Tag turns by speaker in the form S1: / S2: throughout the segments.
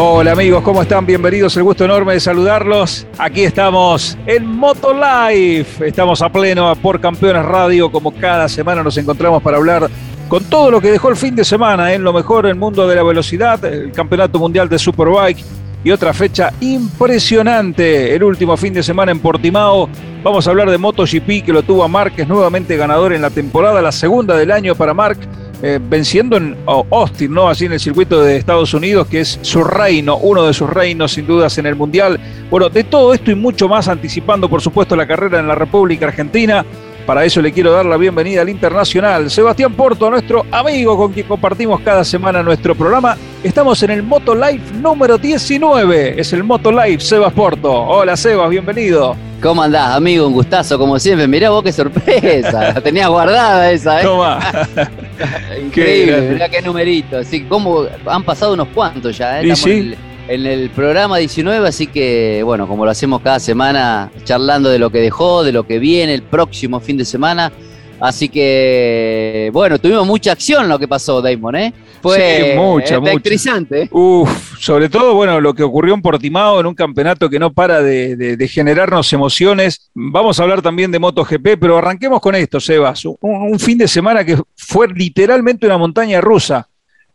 S1: Hola amigos, ¿cómo están? Bienvenidos, el gusto enorme de saludarlos. Aquí estamos en Moto Life. Estamos a pleno por Campeones Radio, como cada semana nos encontramos para hablar con todo lo que dejó el fin de semana, en ¿eh? lo mejor el mundo de la velocidad, el Campeonato Mundial de Superbike y otra fecha impresionante, el último fin de semana en Portimao. Vamos a hablar de MotoGP que lo tuvo a Márquez nuevamente ganador en la temporada, la segunda del año para Mark eh, venciendo en Austin, ¿no? Así en el circuito de Estados Unidos, que es su reino, uno de sus reinos sin dudas en el Mundial. Bueno, de todo esto y mucho más, anticipando por supuesto la carrera en la República Argentina. Para eso le quiero dar la bienvenida al Internacional. Sebastián Porto, nuestro amigo con quien compartimos cada semana nuestro programa. Estamos en el Moto Live número 19. Es el Moto Live Sebas Porto. Hola Sebas, bienvenido.
S2: ¿Cómo andás, amigo? Un gustazo, como siempre. Mirá vos qué sorpresa. La tenías guardada esa, ¿eh? Toma. Increíble, mirá qué numerito. Así como han pasado unos cuantos ya, ¿eh? sí en el programa 19, así que bueno, como lo hacemos cada semana, charlando de lo que dejó, de lo que viene el próximo fin de semana. Así que, bueno, tuvimos mucha acción lo que pasó, Damon, ¿eh?
S1: Fue sí, mucha, interesante. Uf, sobre todo, bueno, lo que ocurrió en Portimao en un campeonato que no para de, generarnos emociones. Vamos a hablar también de MotoGP, pero arranquemos con esto, Sebas. un fin de semana que fue literalmente una montaña rusa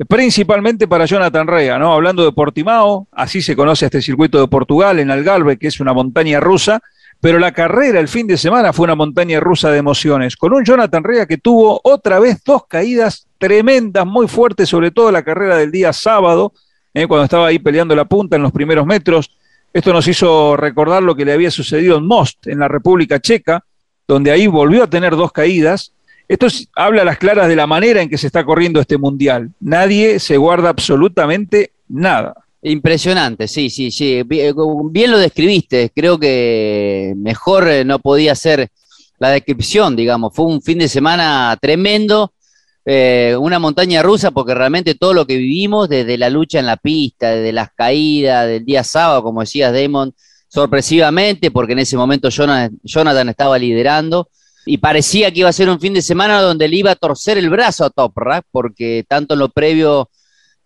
S1: principalmente para Jonathan Rea, ¿no? Hablando de Portimao, así se conoce este circuito de Portugal, en Algarve, que es una montaña rusa, pero la carrera el fin de semana fue una montaña rusa de emociones, con un Jonathan Rea que tuvo otra vez dos caídas tremendas, muy fuertes, sobre todo la carrera del día sábado, ¿eh? cuando estaba ahí peleando la punta en los primeros metros. Esto nos hizo recordar lo que le había sucedido en Most, en la República Checa, donde ahí volvió a tener dos caídas esto habla a las claras de la manera en que se está corriendo este mundial. Nadie se guarda absolutamente nada.
S2: Impresionante, sí, sí, sí. Eh, bien lo describiste. Creo que mejor eh, no podía ser la descripción, digamos. Fue un fin de semana tremendo, eh, una montaña rusa, porque realmente todo lo que vivimos, desde la lucha en la pista, desde las caídas del día sábado, como decías, Damon, sorpresivamente, porque en ese momento Jonathan estaba liderando y parecía que iba a ser un fin de semana donde le iba a torcer el brazo a Toprak, porque tanto en lo previo,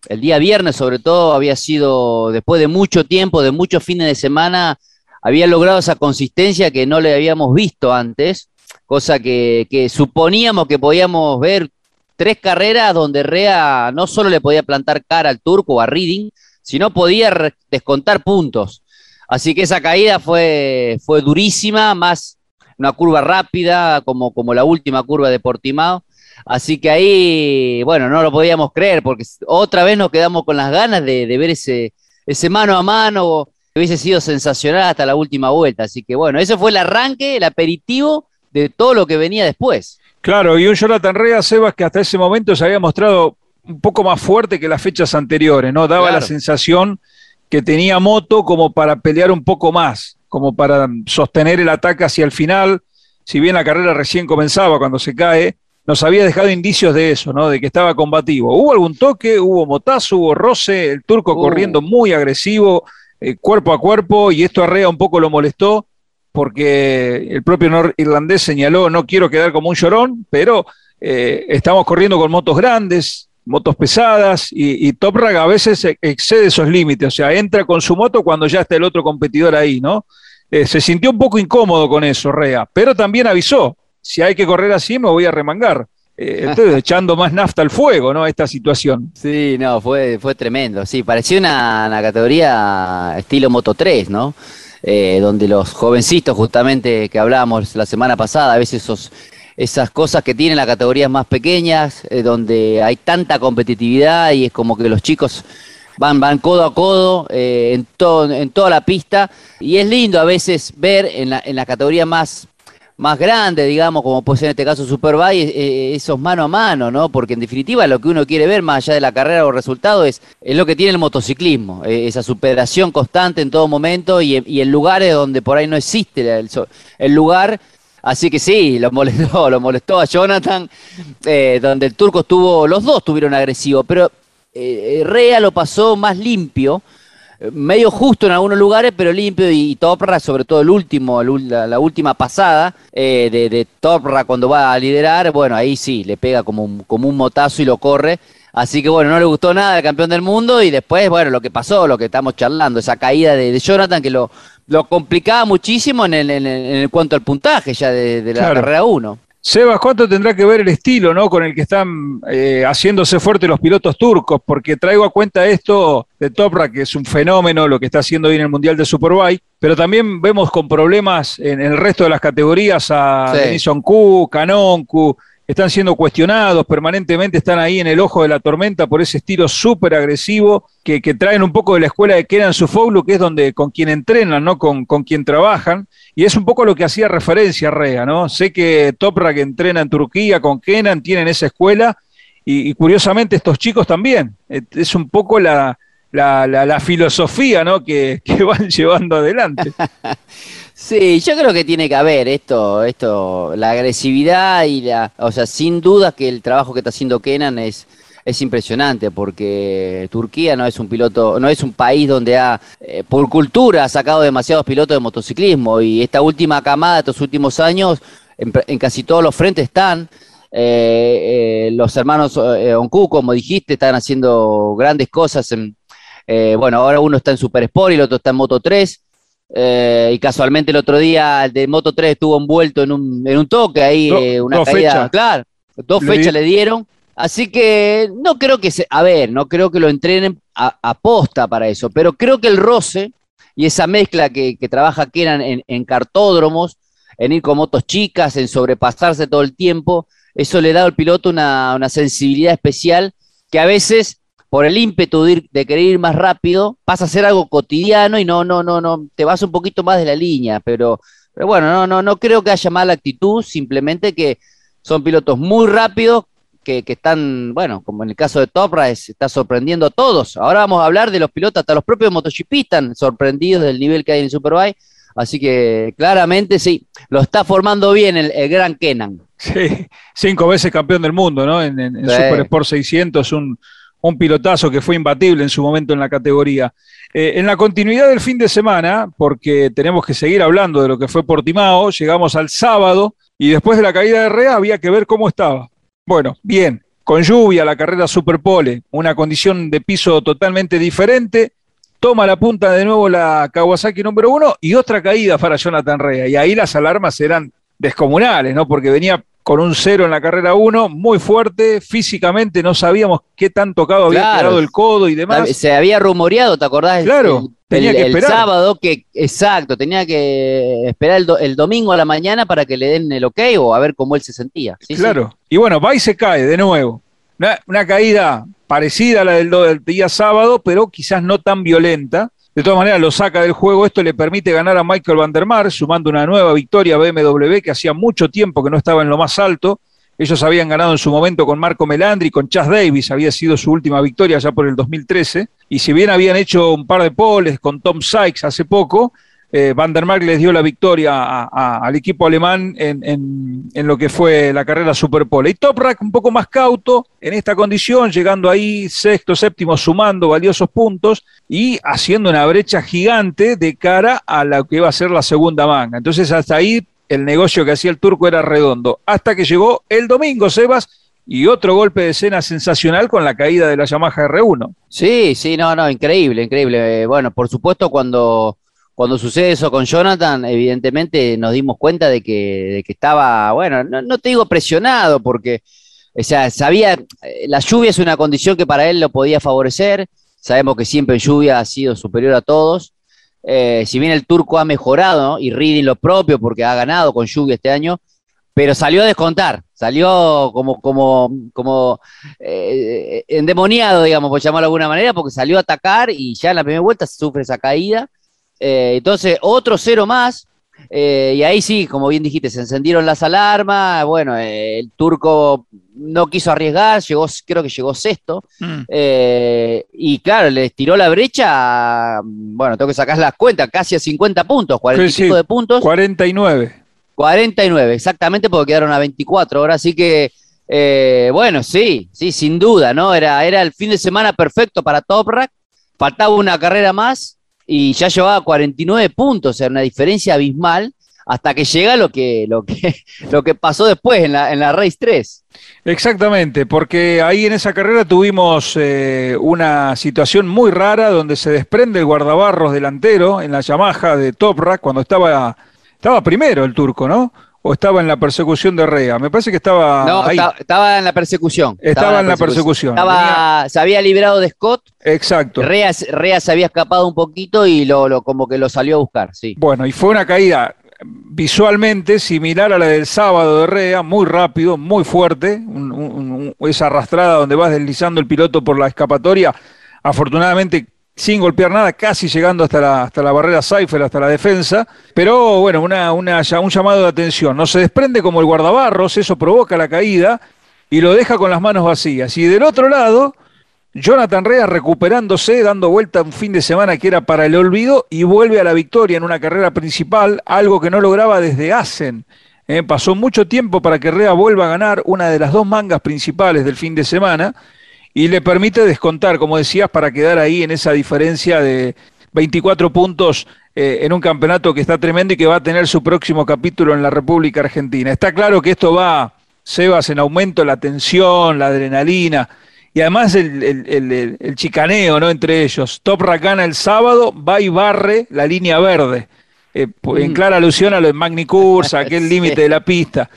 S2: el día viernes sobre todo, había sido, después de mucho tiempo, de muchos fines de semana, había logrado esa consistencia que no le habíamos visto antes, cosa que, que suponíamos que podíamos ver tres carreras donde Rea no solo le podía plantar cara al turco o a Reading, sino podía descontar puntos. Así que esa caída fue, fue durísima, más una curva rápida, como, como la última curva de Portimao. Así que ahí, bueno, no lo podíamos creer, porque otra vez nos quedamos con las ganas de, ver ese, ese mano a mano, que hubiese sido sensacional hasta la última vuelta. Así que bueno, ese fue el arranque, el aperitivo de todo lo que venía después.
S1: Claro, y un Jonathan Rea, Sebas, que hasta ese momento se había mostrado un poco más fuerte que las fechas anteriores, ¿no? Daba la sensación que tenía moto como para pelear un poco más como para sostener el ataque hacia el final. Si bien la carrera recién comenzaba cuando se cae, nos había dejado indicios de eso, ¿no? De que estaba combativo. Hubo algún toque, hubo motazo, hubo roce, el turco uh. corriendo muy agresivo, eh, cuerpo a cuerpo, y esto a Rea un poco lo molestó, porque el propio irlandés señaló, no quiero quedar como un llorón, pero eh, estamos corriendo con motos grandes, motos pesadas y, Top Toprak a veces excede esos límites, o sea, entra con su moto cuando ya está el otro competidor ahí, ¿no? Eh, se sintió un poco incómodo con eso, Rea, pero también avisó, si hay que correr así me voy a remangar. Eh, estoy echando más nafta al fuego, ¿no? Esta situación.
S2: Sí, no, fue, fue tremendo. Sí, parecía una, categoría estilo Moto 3, ¿no? Eh, donde los jovencitos, justamente que hablábamos la semana pasada, a veces esos esas cosas que tienen las categorías más pequeñas, eh, donde hay tanta competitividad y es como que los chicos van, van codo a codo eh, en, en toda la pista. Y es lindo a veces ver en la, en la categoría más, más grande, digamos, como puede ser en este caso Superbike, eh, esos mano a mano, ¿no? Porque en definitiva lo que uno quiere ver, más allá de la carrera o resultado, es, es lo que tiene el motociclismo, eh, esa superación constante en todo momento y, en lugares donde por ahí no existe el, lugar. Así que sí, lo molestó, lo molestó a Jonathan, eh, donde el turco estuvo, los dos tuvieron agresivo, pero Rea lo pasó más limpio medio justo en algunos lugares, pero limpio. Y, Topra, sobre todo el último, la, última pasada eh, de, de, Topra cuando va a liderar, bueno, ahí sí, le pega como un, como un motazo y lo corre. Así que bueno, no le gustó nada al campeón del mundo y después, bueno, lo que pasó, lo que estamos charlando, esa caída de, Jonathan que lo, lo complicaba muchísimo en el, en, cuanto al puntaje ya de, la carrera 1.
S1: Sebas, ¿cuánto tendrá que ver el estilo ¿no? con el que están eh, haciéndose fuertes los pilotos turcos? Porque traigo a cuenta esto de Toprak, que es un fenómeno lo que está haciendo hoy en el Mundial de Superbike, pero también vemos con problemas en el resto de las categorías a sí. Denison Q, están siendo cuestionados permanentemente, están ahí en el ojo de la tormenta por ese estilo súper agresivo que, traen un poco de la escuela de Kenan Sufoglu, que es donde con quien entrenan, ¿no? Con, con quien trabajan, y es un poco lo que hacía referencia Rea, ¿no? Sé que Toprak entrena en Turquía con Kenan, tienen esa escuela, y, curiosamente estos chicos también. Es un poco la, la, filosofía ¿no? que, que van llevando adelante.
S2: Sí, yo creo que tiene que haber esto, esto, la agresividad y la, o sea, sin duda que el trabajo que está haciendo Kenan es, es impresionante porque Turquía no es un piloto, no es un país donde ha, eh, por cultura, ha sacado demasiados pilotos de motociclismo y esta última camada, estos últimos años, en, casi todos los frentes están. Eh, eh, los hermanos Onku, como dijiste, están haciendo grandes cosas. En, bueno, ahora uno está en Super Sport y el otro está en Moto 3. Eh, y casualmente el otro día el de Moto 3 estuvo envuelto en un, en un toque ahí, eh, una caída. Claro, dos fechas le dieron. Así que no creo que se, a ver, no creo que lo entrenen a, posta para eso, pero creo que el roce y esa mezcla que, trabaja Kenan en, en, cartódromos, en ir con motos chicas, en sobrepasarse todo el tiempo, eso le da al piloto una, una sensibilidad especial que a veces por el ímpetu de, querer ir más rápido, pasa a ser algo cotidiano y no, no, no, no, te vas un poquito más de la línea, pero, pero bueno, no, no, no creo que haya mala actitud, simplemente que son pilotos muy rápidos, que, están, bueno, como en el caso de Topra, está sorprendiendo a todos. Ahora vamos a hablar de los pilotos, hasta los propios MotoGP están sorprendidos del nivel que hay en Superbike, así que claramente sí, lo está formando bien el, gran Kenan.
S1: Sí, cinco veces campeón del mundo, ¿no? En, en, Super Sport 600, un, un pilotazo que fue imbatible en su momento en la categoría. Eh, en la continuidad del fin de semana, porque tenemos que seguir hablando de lo que fue Portimao, llegamos al sábado y después de la caída de Rea había que ver cómo estaba. Bueno, bien, con lluvia, la carrera Superpole, una condición de piso totalmente diferente, toma la punta de nuevo la Kawasaki número uno y otra caída para Jonathan Rea. Y ahí las alarmas eran descomunales, ¿no? Porque venía con un cero en la carrera 1, muy fuerte, físicamente no sabíamos qué tan tocado había quedado el codo y demás.
S2: Se había rumoreado, ¿te acordás?
S1: Claro, tenía que esperar.
S2: El sábado, que, exacto, tenía que esperar el, domingo a la mañana para que le den el ok o a ver cómo él se sentía.
S1: claro, y bueno, va y se cae de nuevo. Una, caída parecida a la del, del día sábado, pero quizás no tan violenta. De todas maneras, lo saca del juego. Esto le permite ganar a Michael Van der Mar, sumando una nueva victoria a BMW que hacía mucho tiempo que no estaba en lo más alto. Ellos habían ganado en su momento con Marco Melandri, con Chas Davis, había sido su última victoria ya por el 2013. Y si bien habían hecho un par de poles con Tom Sykes hace poco, eh, Van der Mark les dio la victoria al equipo alemán en, lo que fue la carrera Superpole. Y Toprak un poco más cauto en esta condición, llegando ahí sexto, séptimo, sumando valiosos puntos y haciendo una brecha gigante de cara a lo que iba a ser la segunda manga. Entonces hasta ahí el negocio que hacía el turco era redondo. Hasta que llegó el domingo, Sebas, y otro golpe de escena sensacional con la caída de la Yamaha R1.
S2: Sí, sí, no, no, increíble, increíble. Bueno, por supuesto cuando cuando sucede eso con Jonathan, evidentemente nos dimos cuenta de que, estaba, bueno, no, te digo presionado, porque, o sea, sabía, eh, la lluvia es una condición que para él lo podía favorecer, sabemos que siempre lluvia ha sido superior a todos, eh, si bien el turco ha mejorado, y Reading lo propio, porque ha ganado con lluvia este año, pero salió a descontar, salió como, como, como eh, endemoniado, digamos, por llamarlo de alguna manera, porque salió a atacar y ya en la primera vuelta sufre esa caída eh, entonces, otro cero más. Eh, y ahí sí, como bien dijiste, se encendieron las alarmas. Bueno, eh, el turco no quiso arriesgar, llegó, creo que llegó sexto. Mm. Y claro, le tiró la brecha, bueno, tengo que sacar las cuentas, casi a 50 puntos, 45 de puntos.
S1: 49.
S2: 49, exactamente, porque quedaron a 24 ahora, así que, bueno, sí, sí, sin duda, ¿no? Era, era el fin de semana perfecto para Toprak, faltaba una carrera más y ya llevaba 49 puntos, era una diferencia abismal hasta que llega lo que, lo que, lo que pasó después en la, en la Race 3.
S1: Exactamente, porque ahí en esa carrera tuvimos eh, una situación muy rara donde se desprende el guardabarros delantero en la Yamaha de Toprak cuando estaba, estaba primero el turco, ¿no? O estaba en la persecución de Rea? Me parece que estaba.
S2: No, Estaba, en la persecución.
S1: Estaba, en la persecución.
S2: Se había librado de Scott.
S1: Exacto.
S2: Rea, Rea, se había escapado un poquito y lo, lo, como que lo salió a buscar, sí.
S1: Bueno, y fue una caída visualmente similar a la del sábado de Rea, muy rápido, muy fuerte, esa arrastrada donde vas deslizando el piloto por la escapatoria. Afortunadamente sin golpear nada, casi llegando hasta la, hasta la barrera Cypher, hasta la defensa. Pero bueno, una, una, un llamado de atención. No se desprende como el guardabarros, eso provoca la caída y lo deja con las manos vacías. Y del otro lado, Jonathan Rea recuperándose, dando vuelta un fin de semana que era para el olvido y vuelve a la victoria en una carrera principal, algo que no lograba desde Asen. Eh, pasó mucho tiempo para que Rea vuelva a ganar una de las dos mangas principales del fin de semana y le permite descontar, como decías, para quedar ahí en esa diferencia de 24 puntos eh, en un campeonato que está tremendo y que va a tener su próximo capítulo en la República Argentina. Está claro que esto va, Sebas, en aumento la tensión, la adrenalina y además el, chicaneo ¿no? entre ellos. Top Racana el sábado va y barre la línea verde. Eh, en mm. clara alusión a lo de Magni Cursa, aquel límite de la pista.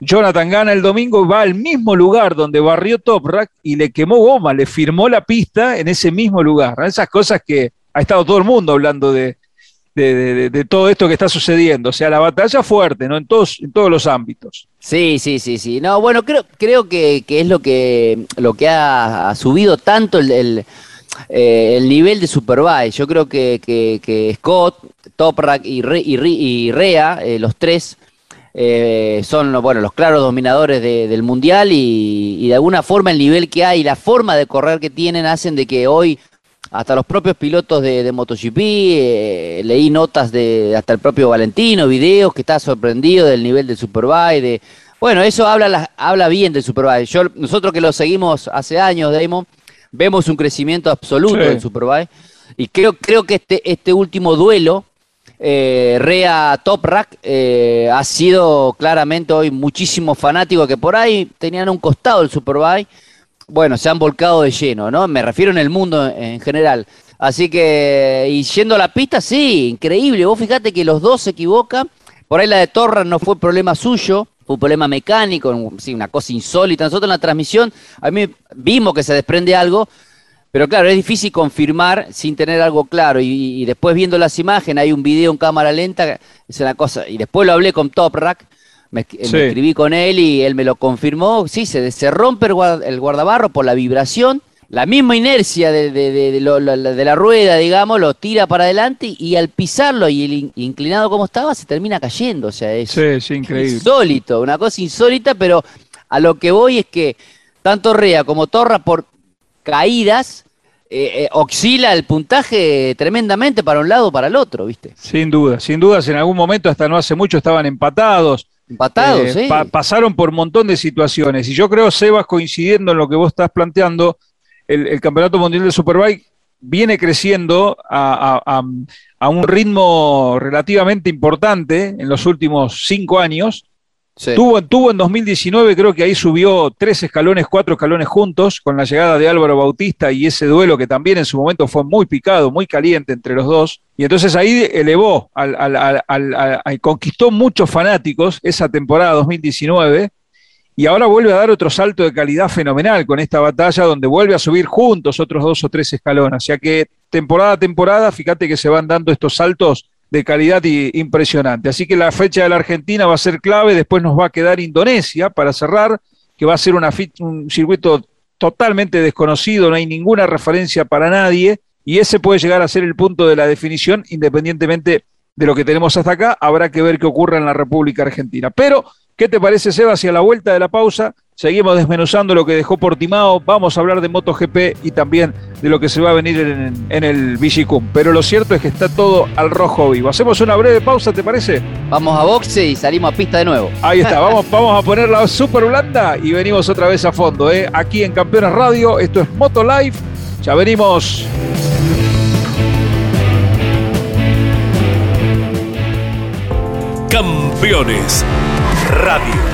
S1: Jonathan gana el domingo, va al mismo lugar donde barrió Toprak y le quemó goma, le firmó la pista en ese mismo lugar. Esas cosas que ha estado todo el mundo hablando de, de, todo esto que está sucediendo. O sea, la batalla fuerte, ¿no? En todos, en todos los ámbitos.
S2: Sí, sí, sí, sí. No, bueno, creo, creo que, es lo que, lo que ha, subido tanto el, el, eh, nivel de Superbike. Yo creo que, que, Scott, Toprak y, y, Rea, eh, los tres, eh, son bueno, los claros dominadores del mundial y, de alguna forma el nivel que hay y la forma de correr que tienen hacen de que hoy hasta los propios pilotos de, MotoGP, eh, leí notas de hasta el propio Valentino, videos que está sorprendido del nivel del Superbike, de bueno, eso habla, habla bien del Superbike. Yo, nosotros que lo seguimos hace años, Damon, vemos un crecimiento absoluto del Superbike y creo, creo que este, este último duelo eh, Rea Toprak eh, ha sido claramente hoy muchísimos fanáticos que por ahí tenían un costado el Superbike. Bueno, se han volcado de lleno, ¿no? Me refiero en el mundo en general. Así que, y yendo a la pista, sí, increíble. Vos fíjate que los dos se equivocan. Por ahí la de Torres no fue problema suyo, fue un problema mecánico, sí, una cosa insólita. Nosotros en la transmisión, a mí vimos que se desprende algo, pero claro, es difícil confirmar sin tener algo claro. Y, después viendo las imágenes, hay un video en cámara lenta, es una cosa. Y después lo hablé con Toprak, me, me escribí con él y él me lo confirmó. Sí, se, se rompe el, guardabarro por la vibración. La misma inercia de, la rueda, digamos, lo tira para adelante y, al pisarlo y el inclinado como estaba, se termina cayendo. O sea, es
S1: sí, increíble.
S2: insólito, una cosa insólita, pero a lo que voy es que tanto Rea como Torra, por caídas, eh, eh, oscila el puntaje tremendamente para un lado o para el otro, ¿viste?
S1: Sin duda, sin dudas, en algún momento, hasta no hace mucho, estaban empatados.
S2: Empatados, eh,
S1: pasaron por un montón de situaciones. Y yo creo, Sebas, coincidiendo en lo que vos estás planteando, el, Campeonato Mundial de Superbike viene creciendo a, un ritmo relativamente importante en los últimos cinco años. Tuvo, tuvo, en 2019, creo que ahí subió tres escalones, cuatro escalones juntos, con la llegada de Álvaro Bautista y ese duelo que también en su momento fue muy picado, muy caliente entre los dos. Y entonces ahí elevó, al, al, conquistó muchos fanáticos esa temporada 2019 y ahora vuelve a dar otro salto de calidad fenomenal con esta batalla donde vuelve a subir juntos otros dos o tres escalones. O sea que temporada a temporada, fíjate que se van dando estos saltos de calidad impresionante. Así que la fecha de la Argentina va a ser clave, después nos va a quedar Indonesia para cerrar, que va a ser un circuito totalmente desconocido, no hay ninguna referencia para nadie, y ese puede llegar a ser el punto de la definición, independientemente de lo que tenemos hasta acá. Habrá que ver qué ocurre en la República Argentina. Pero, ¿qué te parece, Seba, hacia la vuelta de la pausa? Seguimos desmenuzando lo que dejó Portimao, vamos a hablar de MotoGP y también de lo que se va a venir en, el Vigicum. Pero lo cierto es que está todo al rojo vivo. Hacemos una breve pausa, ¿te parece?
S2: Vamos a boxe y salimos a pista de nuevo.
S1: Ahí está, vamos, vamos a poner la super blanda y venimos otra vez a fondo. ¿eh? Aquí en Campeones Radio, esto es Moto Live. Ya venimos.
S3: Campeones Radio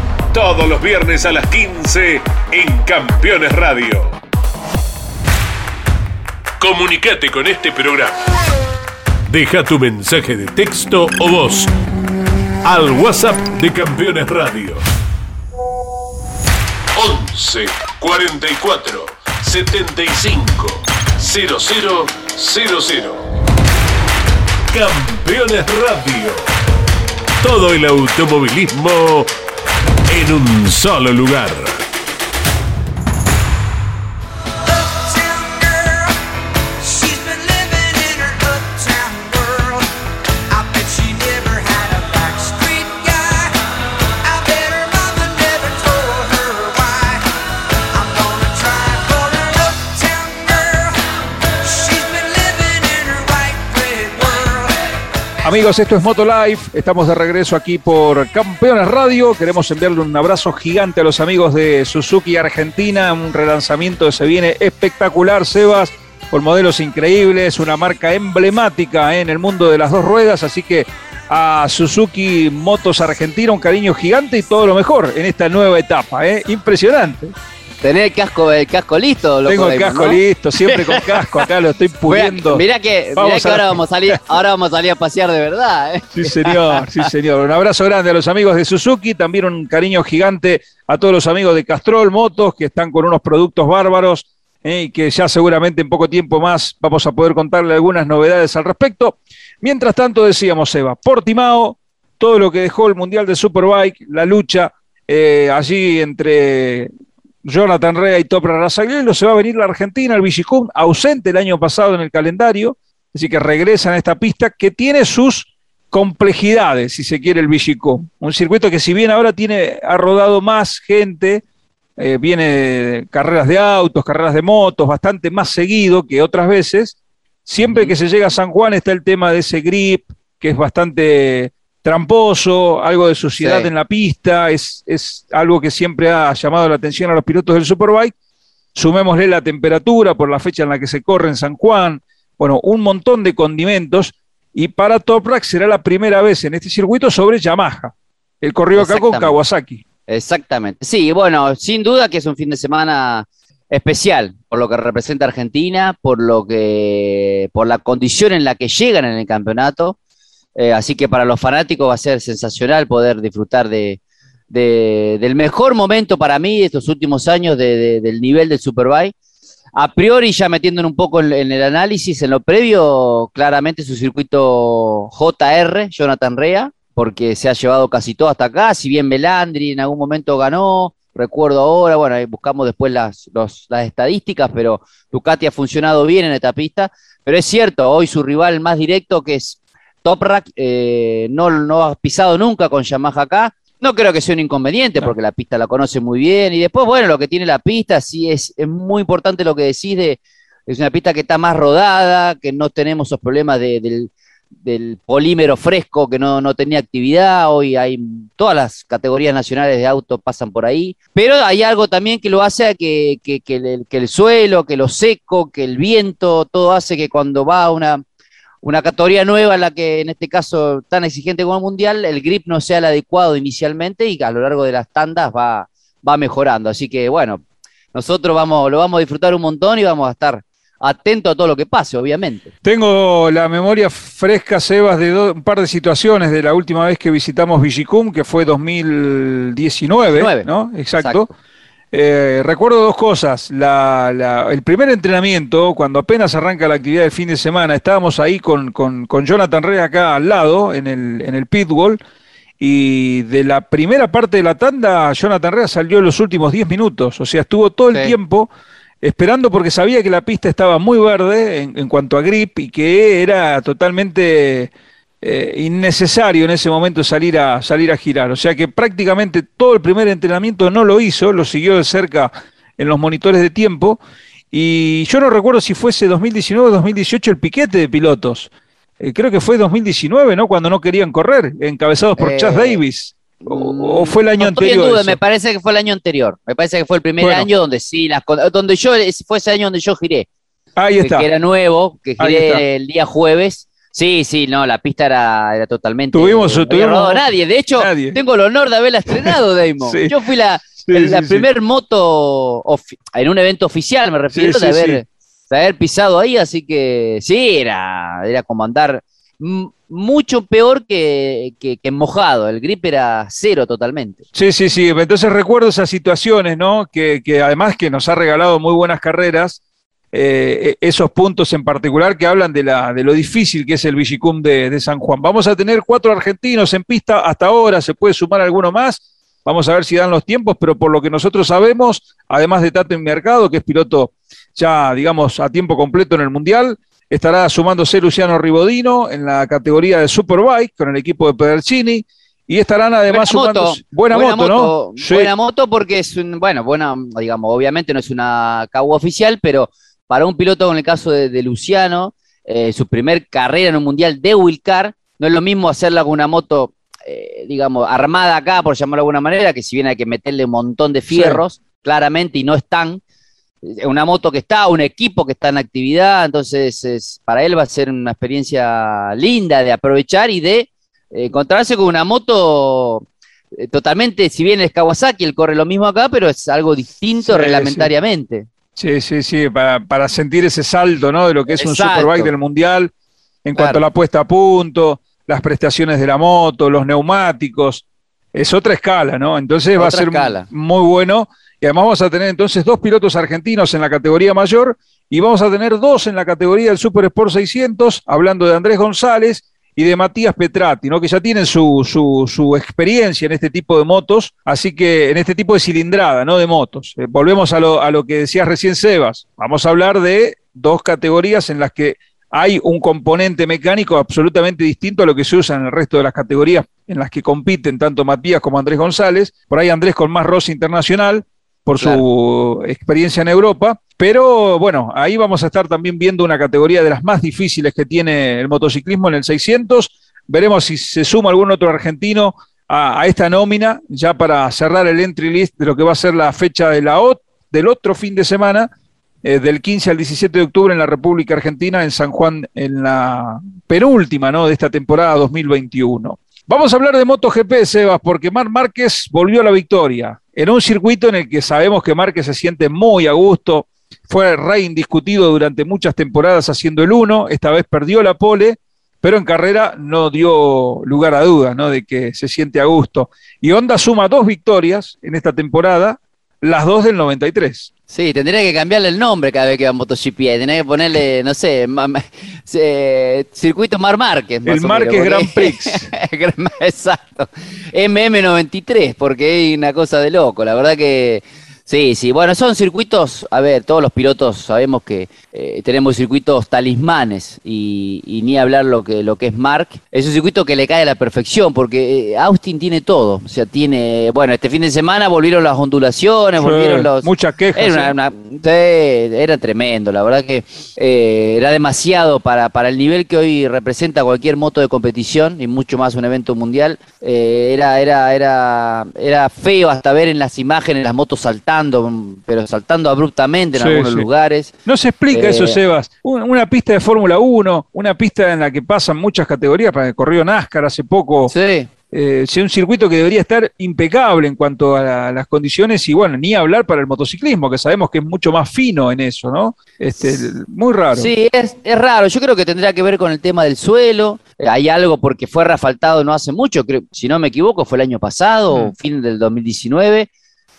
S3: todos los viernes a las 15 en Campeones Radio. Comunicate con este programa. Deja tu mensaje de texto o voz al WhatsApp de Campeones Radio. 11 44 75 0000 Campeones Radio. Todo el automovilismo en un solo lugar.
S1: Amigos, esto es Moto Life. Estamos de regreso aquí por Campeones Radio. Queremos enviarle un abrazo gigante a los amigos de Suzuki Argentina. Un relanzamiento que se viene espectacular, Sebas, con modelos increíbles, una marca emblemática en el mundo de las dos ruedas. Así que a Suzuki Motos Argentina un cariño gigante y todo lo mejor en esta nueva etapa. ¿eh? Impresionante.
S2: ¿Tenés el casco, el casco listo?
S1: Tengo el casco listo, siempre con casco, acá lo estoy puliendo.
S2: Mirá que, ahora, vamos a salir, ahora vamos a salir a pasear de verdad. ¿eh?
S1: Sí, señor, sí, señor. Un abrazo grande a los amigos de Suzuki, también un cariño gigante a todos los amigos de Castrol Motos, que están con unos productos bárbaros ¿eh? y que ya seguramente en poco tiempo más vamos a poder contarle algunas novedades al respecto. Mientras tanto, decíamos, Eva, Portimao, todo lo que dejó el Mundial de Superbike, la lucha eh, allí entre Jonathan Rea y Topra Razaglielo, se va a venir la Argentina, el Vigicum, ausente el año pasado en el calendario, así que regresan a esta pista que tiene sus complejidades, si se quiere, el Vigicum. Un circuito que si bien ahora tiene, ha rodado más gente, eh, viene carreras de autos, carreras de motos, bastante más seguido que otras veces, siempre que se llega a San Juan está el tema de ese grip, que es bastante tramposo, algo de suciedad en la pista, es, es algo que siempre ha llamado la atención a los pilotos del Superbike. Sumémosle la temperatura por la fecha en la que se corre en San Juan, bueno, un montón de condimentos. Y para Toprak será la primera vez en este circuito sobre Yamaha. El corrió acá con Kawasaki.
S2: Exactamente. Sí, bueno, sin duda que es un fin de semana especial por lo que representa Argentina, por lo que, por la condición en la que llegan en el campeonato. Eh, así que para los fanáticos va a ser sensacional poder disfrutar de, del mejor momento para mí de estos últimos años del nivel del Superbike. A priori, ya metiéndonos un poco en, el análisis, en lo previo, claramente su circuito JR, Jonathan Rea, porque se ha llevado casi todo hasta acá. Si bien Melandri en algún momento ganó, recuerdo ahora, bueno, buscamos después las, las estadísticas, pero Ducati ha funcionado bien en esta pista. Pero es cierto, hoy su rival más directo, que es Toprak eh, no, no ha pisado nunca con Yamaha acá. No creo que sea un inconveniente porque la pista la conoce muy bien. Y después, bueno, lo que tiene la pista, sí es, es muy importante lo que decís de. Es una pista que está más rodada, que no tenemos esos problemas de, del polímero fresco que no, no, tenía actividad. Hoy hay todas las categorías nacionales de auto pasan por ahí. Pero hay algo también que lo hace a que, que, que, el, que, el, suelo, que lo seco, que el viento, todo hace que cuando va a una, una categoría nueva, la que en este caso tan exigente como el mundial, el grip no sea el adecuado inicialmente y a lo largo de las tandas va, va mejorando. Así que bueno, nosotros vamos, lo vamos a disfrutar un montón y vamos a estar atento a todo lo que pase, obviamente.
S1: Tengo la memoria fresca, Sebas, de un par de situaciones de la última vez que visitamos Vigicum, que fue 2019, ¿no? Exacto. Eh, recuerdo dos cosas. el primer entrenamiento, cuando apenas arranca la actividad del fin de semana, estábamos ahí con, con, con Jonathan Rey acá al lado, en el, en el pitbull, y de la primera parte de la tanda, Jonathan Rea salió en los últimos 10 minutos. O sea, estuvo todo el tiempo esperando porque sabía que la pista estaba muy verde en, cuanto a grip y que era totalmente eh, innecesario en ese momento salir a, salir a girar. O sea que prácticamente todo el primer entrenamiento no lo hizo, lo siguió de cerca en los monitores de tiempo. Y yo no recuerdo si fuese 2019 o 2018 el piquete de pilotos. Eh, creo que fue 2019, ¿no? Cuando no querían correr, encabezados por Chas eh, Davis. O, fue el año anterior?
S2: me parece que fue el año anterior. Me parece que fue el primer año donde sí, las, donde yo, fue ese año donde yo giré.
S1: Ahí está.
S2: Que, era nuevo, que giré el día jueves. Sí, sí, no, la pista era, era totalmente.
S1: Tuvimos, no tuvimos
S2: nadie. De hecho, tengo el honor de haberla estrenado, Damon. Yo fui la, la primer moto en un evento oficial, me refiero, de haber de haber pisado ahí, así que sí, era, era como andar mucho peor que, que, mojado, el grip era cero totalmente.
S1: Sí, sí, sí, entonces recuerdo esas situaciones, ¿no? Que, que además que nos ha regalado muy buenas carreras, eh, e, esos puntos en particular que hablan de, la, de lo difícil que es el Vigicum de, de San Juan. Vamos a tener cuatro argentinos en pista hasta ahora, se puede sumar alguno más. Vamos a ver si dan los tiempos, pero por lo que nosotros sabemos, además de Tato en Mercado, que es piloto ya, digamos, a tiempo completo en el Mundial. Estará sumándose Luciano Ribodino en la categoría de Superbike con el equipo de Pedercini. Y estarán además
S2: buena moto, buena, moto, ¿no? Buena moto porque es un, bueno, buena, digamos, obviamente no es una cagua oficial, pero para un piloto con el caso de, Luciano, eh, su primer carrera en un mundial de Wilcar, no es lo mismo hacerla con una moto, eh, digamos, armada acá, por llamarlo de alguna manera, que si bien hay que meterle un montón de fierros, claramente, y no están, una moto que está, un equipo que está en actividad, entonces es, para él va a ser una experiencia linda de aprovechar y de eh, encontrarse con una moto eh, totalmente, si bien es Kawasaki, él corre lo mismo acá, pero es algo distinto reglamentariamente.
S1: Sí, sí, sí, para, sentir ese salto, ¿no? De lo que es un Superbike del Mundial, en cuanto a la puesta a punto, las prestaciones de la moto, los neumáticos, es otra escala, ¿no? Entonces va a ser muy bueno y además vamos a tener entonces dos pilotos argentinos en la categoría mayor y vamos a tener dos en la categoría del Super Sport 600, hablando de Andrés González y de Matías Petrati, ¿no? que ya tienen su, su, experiencia en este tipo de motos, así que en este tipo de cilindrada, ¿no? De motos. Eh, volvemos a lo, a lo que decías recién, Sebas. Vamos a hablar de dos categorías en las que hay un componente mecánico absolutamente distinto a lo que se usa en el resto de las categorías en las que compiten tanto Matías como Andrés González. Por ahí Andrés con más Rossi internacional, por su experiencia en Europa. Pero bueno, ahí vamos a estar también viendo una categoría de las más difíciles que tiene el motociclismo en el 600. Veremos si se suma algún otro argentino a, esta nómina, ya para cerrar el entry list de lo que va a ser la fecha de la del otro fin de semana, eh, del 15 al 17 de octubre en la República Argentina, en San Juan, en la penúltima ¿no? de esta temporada 2021. Vamos a hablar de MotoGP, Sebas, porque Mar Márquez volvió a la victoria en un circuito en el que sabemos que Márquez se siente muy a gusto, fue rey indiscutido durante muchas temporadas haciendo el uno, esta vez perdió la pole, pero en carrera no dio lugar a dudas, ¿no? De que se siente a gusto. Y Honda suma dos victorias en esta temporada, las dos del 93.
S2: Sí, tendría que cambiarle el nombre cada vez que va a MotoGP. Tendría que ponerle, no sé, Circuito Mar Márquez.
S1: El Márquez Grand Prix.
S2: Exacto. MM93, porque hay una cosa de loco. La verdad que Sí, sí, bueno, son circuitos, a ver, todos los pilotos sabemos que eh, tenemos circuitos talismanes y, ni hablar lo que, lo que es Mark. Es un circuito que le cae a la perfección porque eh, Austin tiene todo, o sea, tiene, bueno, este fin de semana volvieron las ondulaciones, volvieron los...
S1: Muchas quejas.
S2: Era, era tremendo, la verdad que eh, era demasiado para, para el nivel que hoy representa cualquier moto de competición y mucho más un evento mundial. era, era, era, era feo hasta ver en las imágenes las motos saltando pero saltando abruptamente en algunos lugares.
S1: No se explica eso, eh, Sebas. Una pista de Fórmula 1, una pista en la que pasan muchas categorías, para que corrió NASCAR hace poco.
S2: Sí.
S1: Eh, un circuito que debería estar impecable en cuanto a, las condiciones y bueno, ni hablar para el motociclismo, que sabemos que es mucho más fino en eso, ¿no? Este, muy raro.
S2: Sí, es, raro. Yo creo que tendría que ver con el tema del suelo. Eh, hay algo porque fue refaltado no hace mucho, creo, si no me equivoco, fue el año pasado, mm. fin del 2019.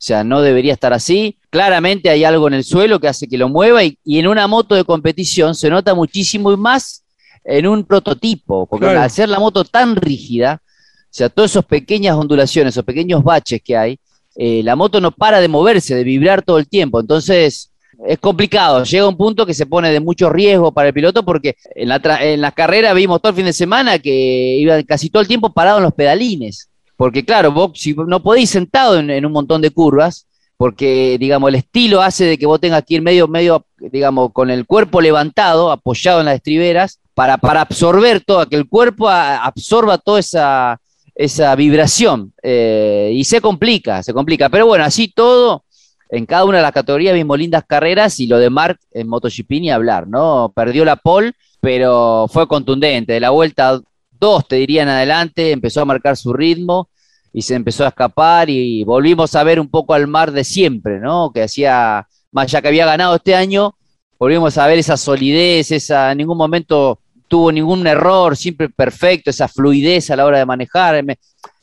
S2: O sea, no debería estar así. Claramente hay algo en el suelo que hace que lo mueva y, en una moto de competición se nota muchísimo y más en un prototipo, porque al ser la moto tan rígida, o sea, todas esas pequeñas ondulaciones, esos pequeños baches que hay, eh, la moto no para de moverse, de vibrar todo el tiempo. Entonces, es complicado. Llega un punto que se pone de mucho riesgo para el piloto porque en la, en la carrera vimos todo el fin de semana que iba casi todo el tiempo parado en los pedalines. Porque claro, vos si no podéis sentado en, un montón de curvas, porque digamos el estilo hace de que vos tengas que ir medio, medio, digamos, con el cuerpo levantado, apoyado en las estriberas, para, para absorber todo, que el cuerpo absorba toda esa, esa vibración. Eh, y se complica, se complica. Pero bueno, así todo, en cada una de las categorías vimos lindas carreras y lo de Mark en MotoGP ni hablar, ¿no? Perdió la pole, pero fue contundente. De la vuelta dos, te dirían adelante, empezó a marcar su ritmo y se empezó a escapar y volvimos a ver un poco al mar de siempre, ¿no? Que hacía, más ya que había ganado este año, volvimos a ver esa solidez, esa, en ningún momento tuvo ningún error, siempre perfecto, esa fluidez a la hora de manejar.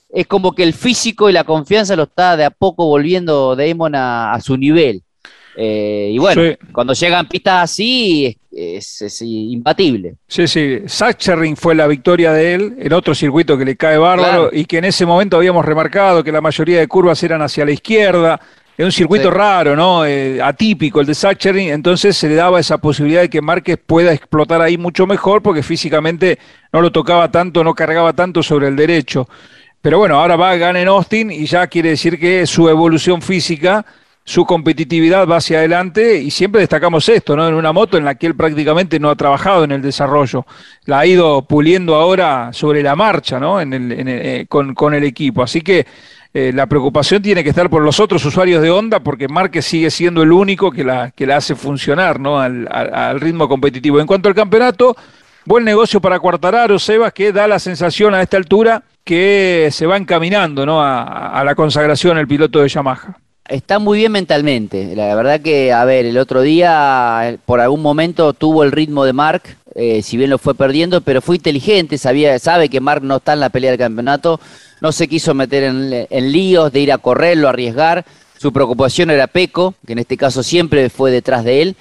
S2: Es como que el físico y la confianza lo está de a poco volviendo Damon a, a su nivel. Eh, y bueno, cuando llegan pistas así es, impatible.
S1: Sí, sí. Sachering fue la victoria de él en otro circuito que le cae bárbaro y que en ese momento habíamos remarcado que la mayoría de curvas eran hacia la izquierda. Es un circuito raro, ¿no? Eh, atípico el de Sachering, entonces se le daba esa posibilidad de que Márquez pueda explotar ahí mucho mejor porque físicamente no lo tocaba tanto, no cargaba tanto sobre el derecho. Pero bueno, ahora va, gana en Austin y ya quiere decir que su evolución física su competitividad va hacia adelante y siempre destacamos esto, ¿no? En una moto en la que él prácticamente no ha trabajado en el desarrollo, la ha ido puliendo ahora sobre la marcha, ¿no? Eh, con, el equipo. Así que eh, la preocupación tiene que estar por los otros usuarios de Honda porque Márquez sigue siendo el único que la, que la hace funcionar, ¿no? Al, al, ritmo competitivo. En cuanto al campeonato, buen negocio para Cuartararo, Sebas, que da la sensación a esta altura que se va encaminando, ¿no? A, a la consagración el piloto de Yamaha
S2: está muy bien mentalmente. La verdad que, a ver, el otro día por algún momento tuvo el ritmo de Mark, eh, si bien lo fue perdiendo, pero fue inteligente, sabía, sabe que Mark no está en la pelea del campeonato, no se quiso meter en, líos de ir a correrlo, arriesgar. Su preocupación era Peco, que en este caso siempre fue detrás de él.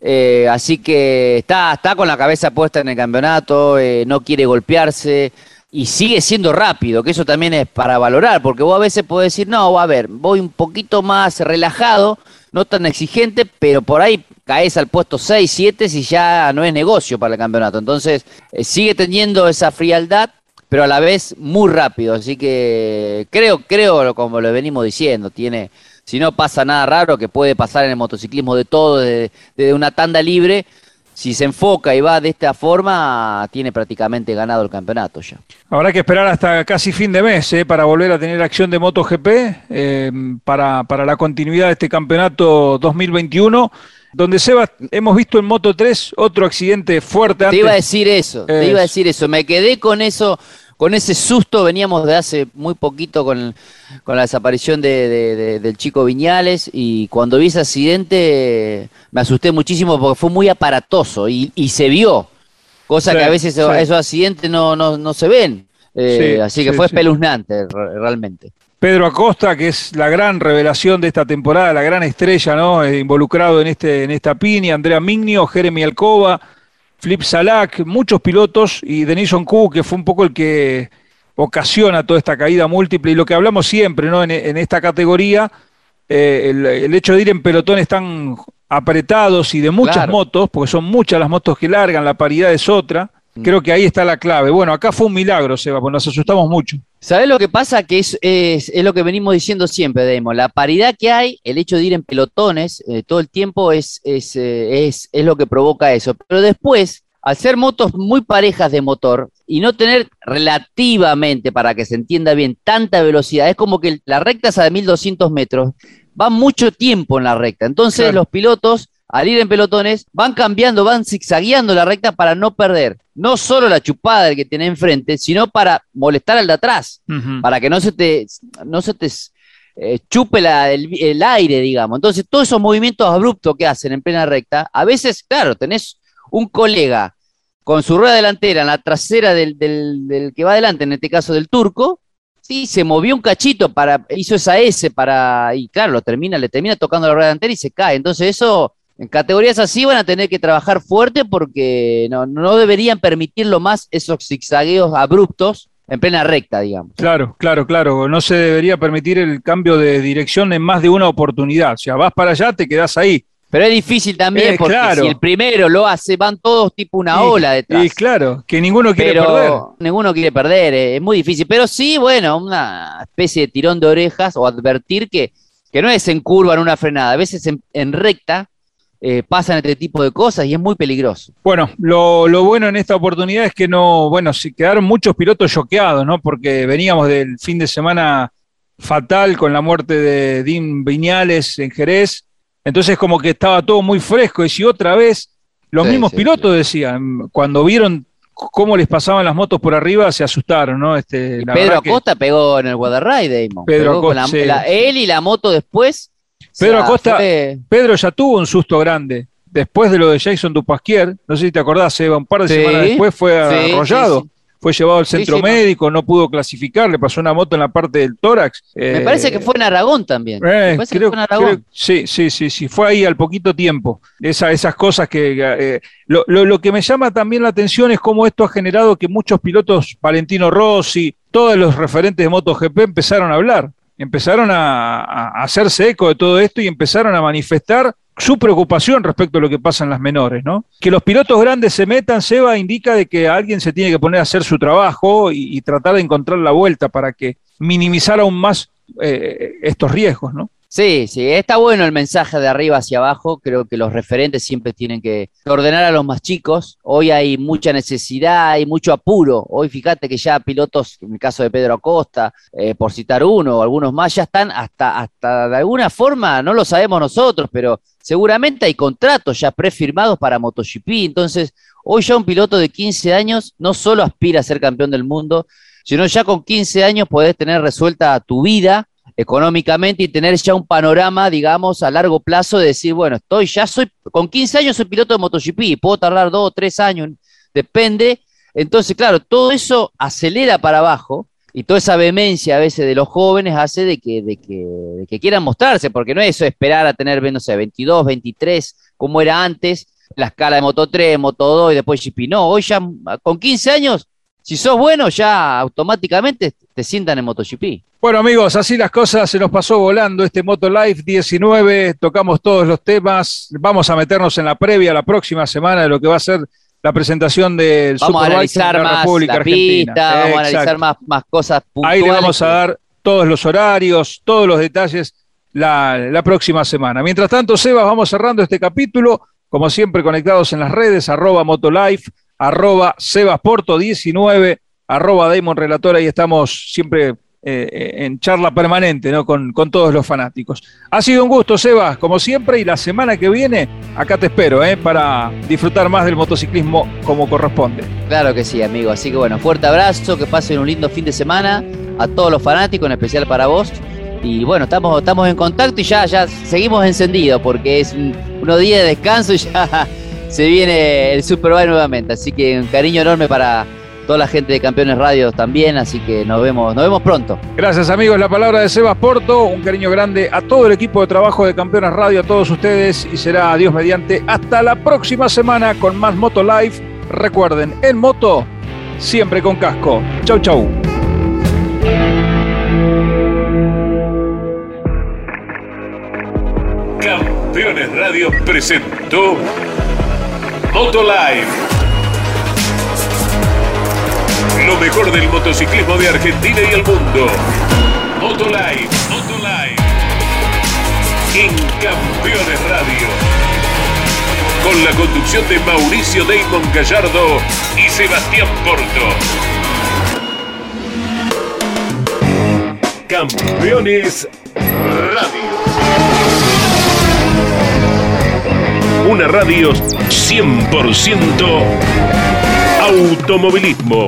S2: Eh, así que está, está con la cabeza puesta en el campeonato, eh, no quiere golpearse, y sigue siendo rápido, que eso también es para valorar, porque vos a veces podés decir, no, a ver, voy un poquito más relajado, no tan exigente, pero por ahí caes al puesto 6, 7 si ya no es negocio para el campeonato. Entonces, eh, sigue teniendo esa frialdad, pero a la vez muy rápido. Así que creo, creo, como lo venimos diciendo, tiene, si no pasa nada raro, que puede pasar en el motociclismo de todo, desde de una tanda libre, si se enfoca y va de esta forma, tiene prácticamente ganado el campeonato ya.
S1: Habrá que esperar hasta casi fin de mes eh, para volver a tener acción de MotoGP, eh, para, para la continuidad de este campeonato 2021 donde Seba, hemos visto en Moto 3 otro accidente fuerte.
S2: Te iba a decir eso, te iba a decir eso. Me quedé con eso con ese susto veníamos de hace muy poquito con, la desaparición de, del chico Viñales y cuando vi ese accidente me asusté muchísimo porque fue muy aparatoso y, se vio, cosa que a veces esos accidentes no, no, se ven. Eh, así que fue espeluznante realmente.
S1: Pedro Acosta, que es la gran revelación de esta temporada, la gran estrella, ¿no? Eh, involucrado en este, en esta piña, Andrea Mignio, Jeremy Alcoba, Flip Salak, muchos pilotos y Denison Q, que fue un poco el que ocasiona toda esta caída múltiple y lo que hablamos siempre ¿no? en, esta categoría, eh, el, hecho de ir en pelotones tan apretados y de muchas motos, porque son muchas las motos que largan, la paridad es otra. Mm. Creo que ahí está la clave. Bueno, acá fue un milagro, Seba, porque nos asustamos mucho.
S2: ¿Sabes lo que pasa? Que es, es, lo que venimos diciendo siempre, Demo. La paridad que hay, el hecho de ir en pelotones eh, todo el tiempo es, es, eh, es, es lo que provoca eso. Pero después, al ser motos muy parejas de motor y no tener relativamente, para que se entienda bien, tanta velocidad, es como que la recta esa de 1200 metros va mucho tiempo en la recta. Entonces los pilotos, al ir en pelotones, van cambiando, van zigzagueando la recta para no perder no solo la chupada del que tiene enfrente, sino para molestar al de atrás, para que no se te, no se te eh, chupe el, aire, digamos. Entonces, todos esos movimientos abruptos que hacen en plena recta, a veces, claro, tenés un colega con su rueda delantera en la trasera del, del, que va adelante, en este caso del turco, sí, se movió un cachito para, hizo esa S para, y claro, lo termina, le termina tocando la rueda delantera y se cae. Entonces eso, en categorías así van a tener que trabajar fuerte porque no, no deberían permitirlo más esos zigzagueos abruptos en plena recta, digamos.
S1: Claro, claro, claro. No se debería permitir el cambio de dirección en más de una oportunidad. O sea, vas para allá, te quedas ahí.
S2: Pero es difícil también, porque si el primero lo hace, van todos tipo una ola detrás.
S1: Y claro, que ninguno quiere
S2: pero
S1: perder.
S2: Ninguno quiere perder, eh, es muy difícil. Pero sí, bueno, una especie de tirón de orejas o advertir que, que no es en curva, en una frenada, a veces en, recta eh, pasan este tipo de cosas y es muy peligroso.
S1: Bueno, lo, lo, bueno en esta oportunidad es que no, bueno, se quedaron muchos pilotos choqueados, ¿no? Porque veníamos del fin de semana fatal con la muerte de Dean Viñales en Jerez entonces como que estaba todo muy fresco y si otra vez los mismos pilotos decían, cuando vieron cómo les pasaban las motos por arriba, se asustaron, ¿no? Este,
S2: Pedro Acosta pegó en el Guadarride, Damon. Pedro Acosta, él y la moto después.
S1: Pedro Acosta, Pedro ya tuvo un susto grande. Después de lo de Jason Dupasquier, no sé si te acordás, Eva, un par de semanas después fue arrollado fue llevado al centro médico, no pudo clasificar, le pasó una moto en la parte del tórax.
S2: Me parece que fue en Aragón también.
S1: Eh, sí, sí, sí, sí, fue ahí al poquito tiempo. esas cosas que... Eh, lo, que me llama también la atención es cómo esto ha generado que muchos pilotos, Valentino Rossi, todos los referentes de MotoGP empezaron a hablar, empezaron a hacerse eco de todo esto y empezaron a manifestar su preocupación respecto a lo que pasa en las menores, ¿no? Que los pilotos grandes se metan, Seba, indica de que alguien se tiene que poner a hacer su trabajo y, tratar de encontrar la vuelta para que minimizar aún más eh, estos riesgos, ¿no?
S2: Sí, sí, está bueno el mensaje de arriba hacia abajo. Creo que los referentes siempre tienen que ordenar a los más chicos. Hoy hay mucha necesidad, hay mucho apuro. Hoy fíjate que ya pilotos, en el caso de Pedro Acosta, eh, por citar uno o algunos más, ya están hasta, hasta de alguna forma, no lo sabemos nosotros, pero seguramente hay contratos ya prefirmados para MotoGP. Entonces, hoy ya un piloto de 15 años no solo aspira a ser campeón del mundo, sino ya con 15 años podés tener resuelta tu vida económicamente y tener ya un panorama, digamos, a largo plazo de decir, bueno, estoy ya soy, con 15 años soy piloto de MotoGP, puedo tardar dos o tres años, depende. Entonces, claro, todo eso acelera para abajo y toda esa vehemencia a veces de los jóvenes hace de que, de que, de que quieran mostrarse, porque no es eso esperar a tener, no sé, 22, 23, como era antes, la escala de Moto 3, Moto 2 y después GP. No, hoy ya con 15 años si sos bueno, ya automáticamente te sientan en MotoGP.
S1: Bueno, amigos, así las cosas, se nos pasó volando este Moto Live 19, tocamos todos los temas, vamos a meternos en la previa la próxima semana de lo que va a ser la presentación del
S2: vamos a analizar de la más República Argentina. vamos a analizar más, más cosas
S1: puntuales. Ahí le vamos a dar todos los horarios, todos los detalles la, la próxima semana. Mientras tanto, Sebas, vamos cerrando este capítulo, como siempre conectados en las redes, arroba Motolife, arroba sebasporto19, arroba Damon Relator, ahí estamos siempre eh, en charla permanente ¿no? Con, todos los fanáticos. Ha sido un gusto, Sebas, como siempre, y la semana que viene acá te espero ¿eh? para disfrutar más del motociclismo como corresponde.
S2: Claro que sí, amigo. Así que bueno, fuerte abrazo, que pasen un lindo fin de semana a todos los fanáticos, en especial para vos. Y bueno, estamos, estamos en contacto y ya, ya seguimos encendidos porque es unos días de descanso y ya se viene el Superbike nuevamente. Así que un cariño enorme para toda la gente de Campeones Radio también. Así que nos vemos, nos vemos pronto.
S1: Gracias, amigos. La palabra de Sebas Porto. Un cariño grande a todo el equipo de trabajo de Campeones Radio, a todos ustedes. Y será adiós mediante. Hasta la próxima semana con más Moto Live. Recuerden, en moto, siempre con casco. Chau, chau.
S3: Campeones Radio presentó Motolive. Lo mejor del motociclismo de Argentina y el mundo. Motolive, Motolive. En Campeones Radio. Con la conducción de Mauricio Damon Gallardo y Sebastián Porto. Campeones Radio. Una radio 100% automovilismo.